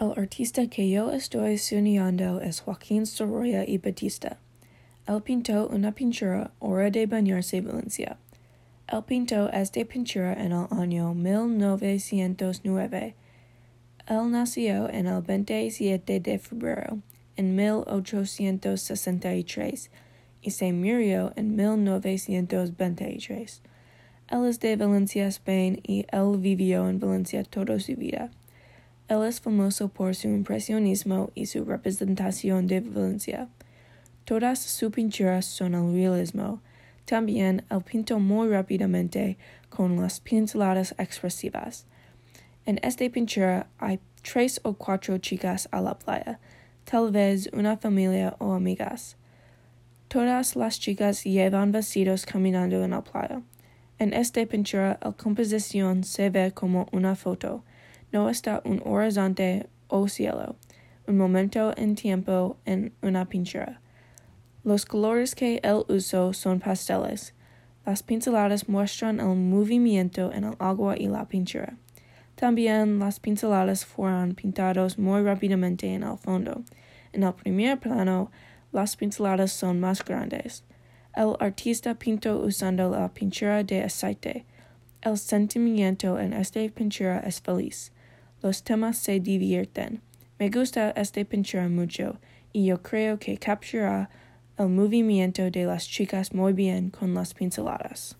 El artista que yo estoy soñando es Joaquín Sorolla y Batista. Él pintó una pintura Hora de bañarse Valencia. Él pintó esta pintura en el año 1909. Él nació en el 27 de febrero en 1863 y se murió en 1923. Él es de Valencia, Spain, y él vivió en Valencia toda su vida. Él es famoso por su impresionismo y su representación de Valencia. Todas sus pinturas son el realismo. También él pintó muy rápidamente con las pinceladas expresivas. En esta pintura hay tres o cuatro chicas a la playa, tal vez una familia o amigas. Todas las chicas llevan vestidos caminando en la playa. En esta pintura la composición se ve como una foto no está un horizonte o cielo, un momento en tiempo en una pintura. Los colores que él usó son pasteles. Las pinceladas muestran el movimiento en el agua y la pintura. También las pinceladas fueron pintados muy rápidamente en el fondo. En el primer plano, las pinceladas son más grandes. El artista pintó usando la pintura de aceite. El sentimiento en esta pintura es feliz. Los temas se divierten. Me gusta esta pintura mucho y yo creo que captura el movimiento de las chicas muy bien con las pinceladas.